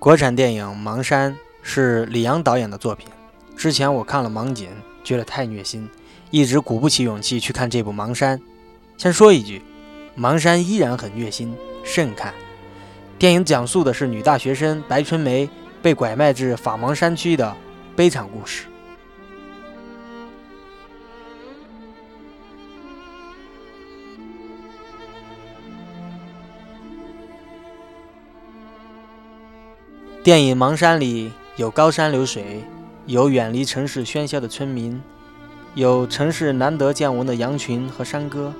国产电影《盲山》是李阳导演的作品。之前我看了《盲井》，觉得太虐心，一直鼓不起勇气去看这部《盲山》。先说一句，《盲山》依然很虐心，慎看。电影讲述的是女大学生白春梅被拐卖至法盲山区的悲惨故事。电影《盲山》里有高山流水，有远离城市喧嚣的村民，有城市难得见闻的羊群和山歌。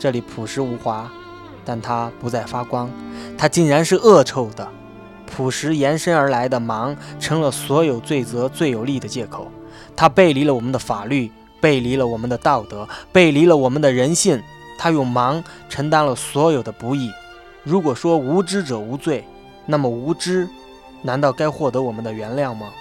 这里朴实无华，但它不再发光，它竟然是恶臭的。朴实延伸而来的盲，成了所有罪责最有力的借口。它背离了我们的法律，背离了我们的道德，背离了我们的人性。它用盲承担了所有的不义。如果说无知者无罪，那么无知。难道该获得我们的原谅吗？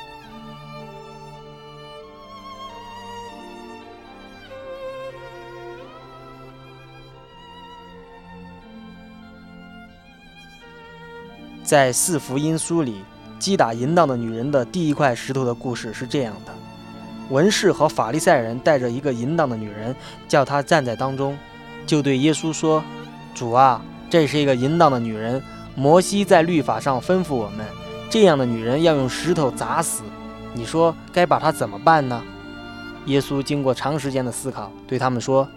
在四福音书里，击打淫荡的女人的第一块石头的故事是这样的：文士和法利赛人带着一个淫荡的女人，叫她站在当中，就对耶稣说：“主啊，这是一个淫荡的女人。摩西在律法上吩咐我们。”这样的女人要用石头砸死，你说该把她怎么办呢？耶稣经过长时间的思考，对他们说：“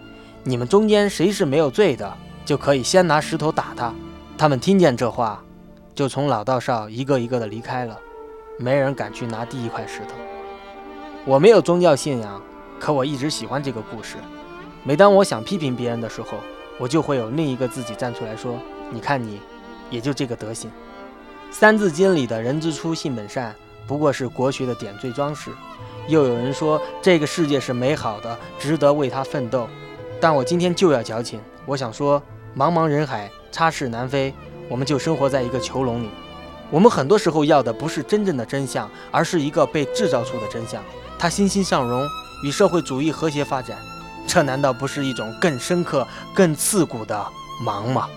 你们中间谁是没有罪的，就可以先拿石头打他。”他们听见这话，就从老到少一个一个的离开了，没人敢去拿第一块石头。我没有宗教信仰，可我一直喜欢这个故事。每当我想批评别人的时候，我就会有另一个自己站出来说：“你看你，也就这个德行。”《三字经》里的“人之初，性本善”不过是国学的点缀装饰。又有人说这个世界是美好的，值得为它奋斗。但我今天就要矫情，我想说，茫茫人海，插翅难飞，我们就生活在一个囚笼里。我们很多时候要的不是真正的真相，而是一个被制造出的真相。它欣欣向荣，与社会主义和谐发展。这难道不是一种更深刻、更刺骨的忙吗？